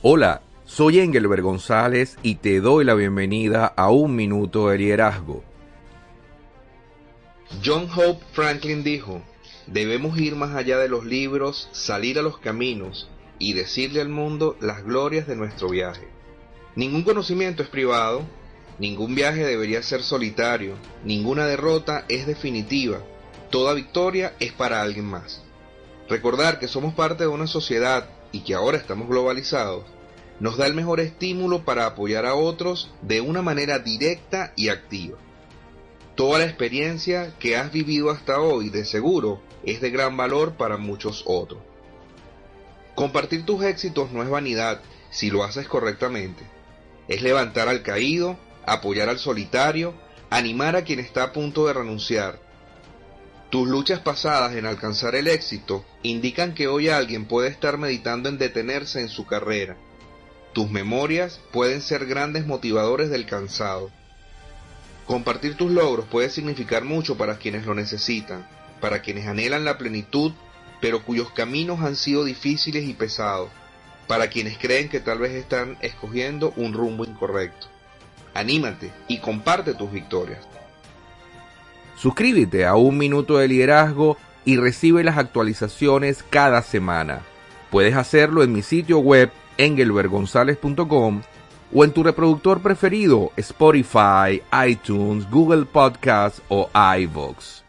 Hola, soy Engelbert González y te doy la bienvenida a Un Minuto de Liderazgo. John Hope Franklin dijo, debemos ir más allá de los libros, salir a los caminos y decirle al mundo las glorias de nuestro viaje. Ningún conocimiento es privado, ningún viaje debería ser solitario, ninguna derrota es definitiva, toda victoria es para alguien más. Recordar que somos parte de una sociedad y que ahora estamos globalizados, nos da el mejor estímulo para apoyar a otros de una manera directa y activa. Toda la experiencia que has vivido hasta hoy de seguro es de gran valor para muchos otros. Compartir tus éxitos no es vanidad si lo haces correctamente. Es levantar al caído, apoyar al solitario, animar a quien está a punto de renunciar, tus luchas pasadas en alcanzar el éxito indican que hoy alguien puede estar meditando en detenerse en su carrera. Tus memorias pueden ser grandes motivadores del cansado. Compartir tus logros puede significar mucho para quienes lo necesitan, para quienes anhelan la plenitud, pero cuyos caminos han sido difíciles y pesados, para quienes creen que tal vez están escogiendo un rumbo incorrecto. Anímate y comparte tus victorias. Suscríbete a Un Minuto de Liderazgo y recibe las actualizaciones cada semana. Puedes hacerlo en mi sitio web engelbergonzalez.com o en tu reproductor preferido Spotify, iTunes, Google Podcasts o iVoox.